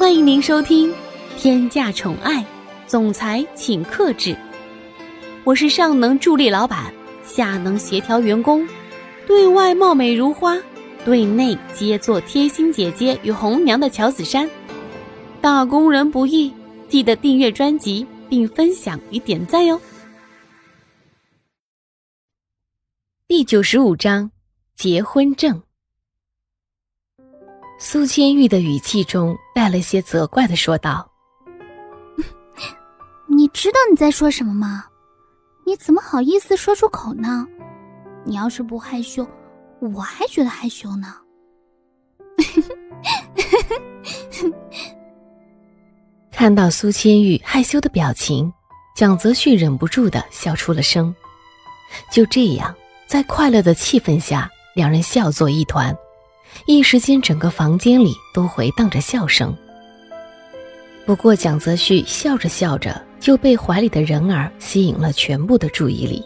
欢迎您收听《天价宠爱总裁请克制》，我是上能助力老板，下能协调员工，对外貌美如花，对内皆做贴心姐姐与红娘的乔子珊。打工人不易，记得订阅专辑并分享与点赞哟。第九十五章结婚证。苏千玉的语气中带了些责怪的说道：“你知道你在说什么吗？你怎么好意思说出口呢？你要是不害羞，我还觉得害羞呢。”看到苏千玉害羞的表情，蒋泽旭忍不住的笑出了声。就这样，在快乐的气氛下，两人笑作一团。一时间，整个房间里都回荡着笑声。不过，蒋泽旭笑着笑着就被怀里的人儿吸引了全部的注意力，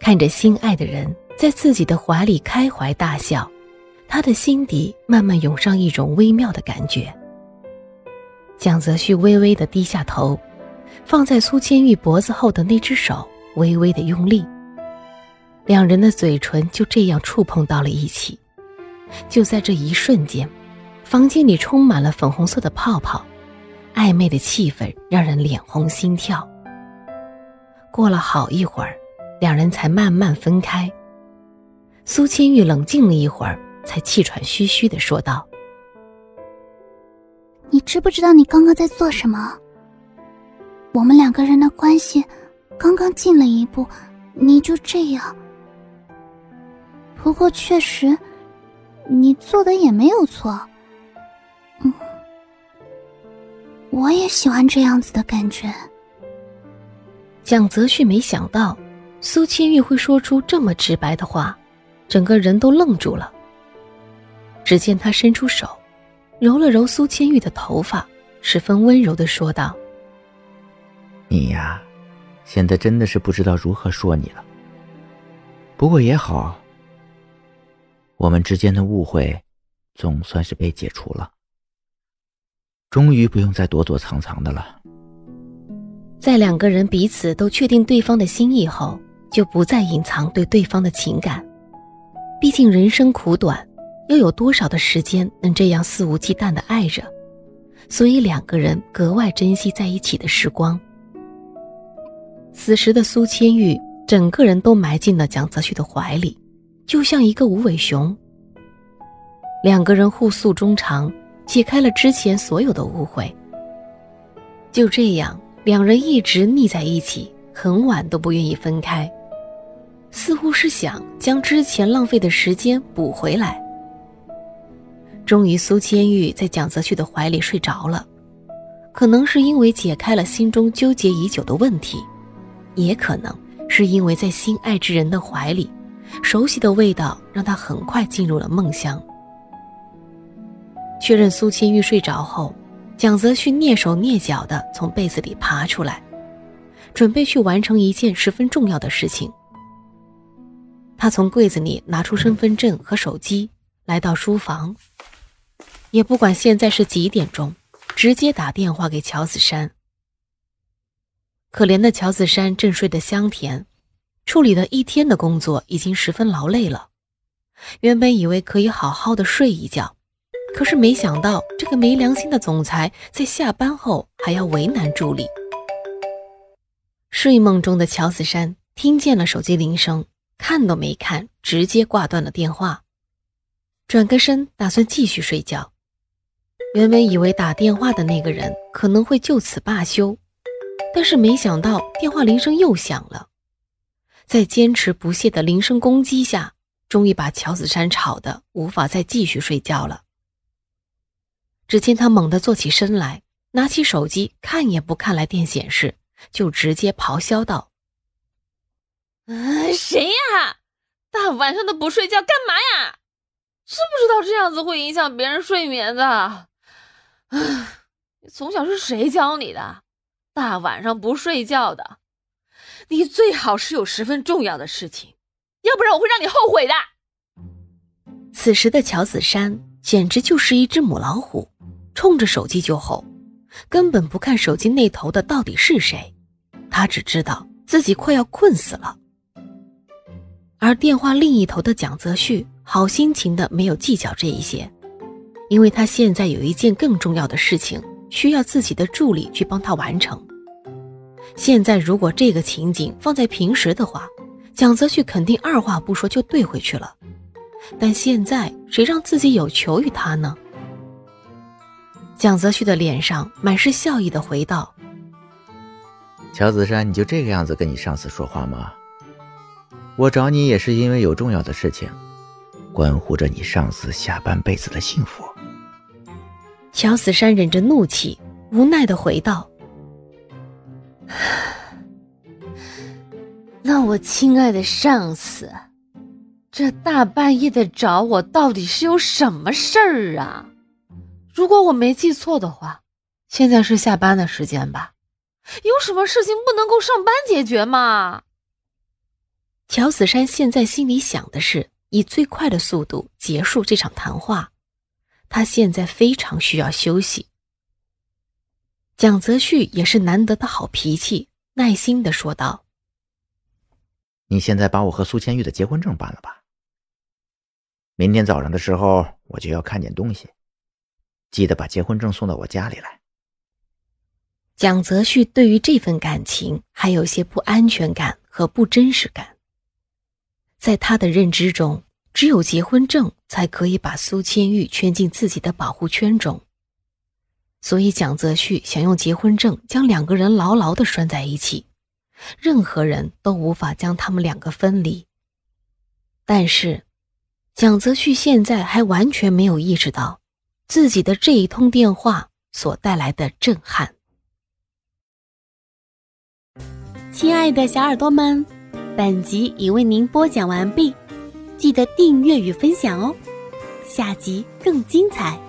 看着心爱的人在自己的怀里开怀大笑，他的心底慢慢涌上一种微妙的感觉。蒋泽旭微微的低下头，放在苏千玉脖子后的那只手微微的用力，两人的嘴唇就这样触碰到了一起。就在这一瞬间，房间里充满了粉红色的泡泡，暧昧的气氛让人脸红心跳。过了好一会儿，两人才慢慢分开。苏千玉冷静了一会儿，才气喘吁吁的说道：“你知不知道你刚刚在做什么？我们两个人的关系刚刚进了一步，你就这样。不过确实。”你做的也没有错，嗯，我也喜欢这样子的感觉。蒋泽旭没想到苏千玉会说出这么直白的话，整个人都愣住了。只见他伸出手，揉了揉苏千玉的头发，十分温柔的说道：“你呀，现在真的是不知道如何说你了。不过也好。”我们之间的误会，总算是被解除了。终于不用再躲躲藏藏的了。在两个人彼此都确定对方的心意后，就不再隐藏对对方的情感。毕竟人生苦短，又有多少的时间能这样肆无忌惮的爱着？所以两个人格外珍惜在一起的时光。此时的苏千玉，整个人都埋进了蒋泽旭的怀里。就像一个无尾熊。两个人互诉衷肠，解开了之前所有的误会。就这样，两人一直腻在一起，很晚都不愿意分开，似乎是想将之前浪费的时间补回来。终于，苏千玉在蒋泽旭的怀里睡着了，可能是因为解开了心中纠结已久的问题，也可能是因为在心爱之人的怀里。熟悉的味道让他很快进入了梦乡。确认苏千玉睡着后，蒋泽旭蹑手蹑脚地从被子里爬出来，准备去完成一件十分重要的事情。他从柜子里拿出身份证和手机，来到书房，也不管现在是几点钟，直接打电话给乔子珊。可怜的乔子珊正睡得香甜。处理了一天的工作，已经十分劳累了。原本以为可以好好的睡一觉，可是没想到这个没良心的总裁在下班后还要为难助理。睡梦中的乔子珊听见了手机铃声，看都没看，直接挂断了电话，转个身打算继续睡觉。原本以为打电话的那个人可能会就此罢休，但是没想到电话铃声又响了。在坚持不懈的铃声攻击下，终于把乔子珊吵得无法再继续睡觉了。只见他猛地坐起身来，拿起手机看也不看来电显示，就直接咆哮道：“嗯，谁呀？大晚上的不睡觉干嘛呀？知不知道这样子会影响别人睡眠的？啊，从小是谁教你的？大晚上不睡觉的？”你最好是有十分重要的事情，要不然我会让你后悔的。此时的乔子珊简直就是一只母老虎，冲着手机就吼，根本不看手机那头的到底是谁。他只知道自己快要困死了。而电话另一头的蒋泽旭好心情的没有计较这一些，因为他现在有一件更重要的事情需要自己的助理去帮他完成。现在如果这个情景放在平时的话，蒋泽旭肯定二话不说就怼回去了。但现在谁让自己有求于他呢？蒋泽旭的脸上满是笑意的回道：“乔子山，你就这个样子跟你上司说话吗？我找你也是因为有重要的事情，关乎着你上司下半辈子的幸福。”乔子山忍着怒气，无奈的回道。那我亲爱的上司，这大半夜的找我，到底是有什么事儿啊？如果我没记错的话，现在是下班的时间吧？有什么事情不能够上班解决吗？乔子山现在心里想的是以最快的速度结束这场谈话，他现在非常需要休息。蒋泽旭也是难得的好脾气，耐心的说道：“你现在把我和苏千玉的结婚证办了吧。明天早上的时候，我就要看见东西，记得把结婚证送到我家里来。”蒋泽旭对于这份感情还有些不安全感和不真实感，在他的认知中，只有结婚证才可以把苏千玉圈进自己的保护圈中。所以，蒋泽旭想用结婚证将两个人牢牢的拴在一起，任何人都无法将他们两个分离。但是，蒋泽旭现在还完全没有意识到自己的这一通电话所带来的震撼。亲爱的小耳朵们，本集已为您播讲完毕，记得订阅与分享哦，下集更精彩。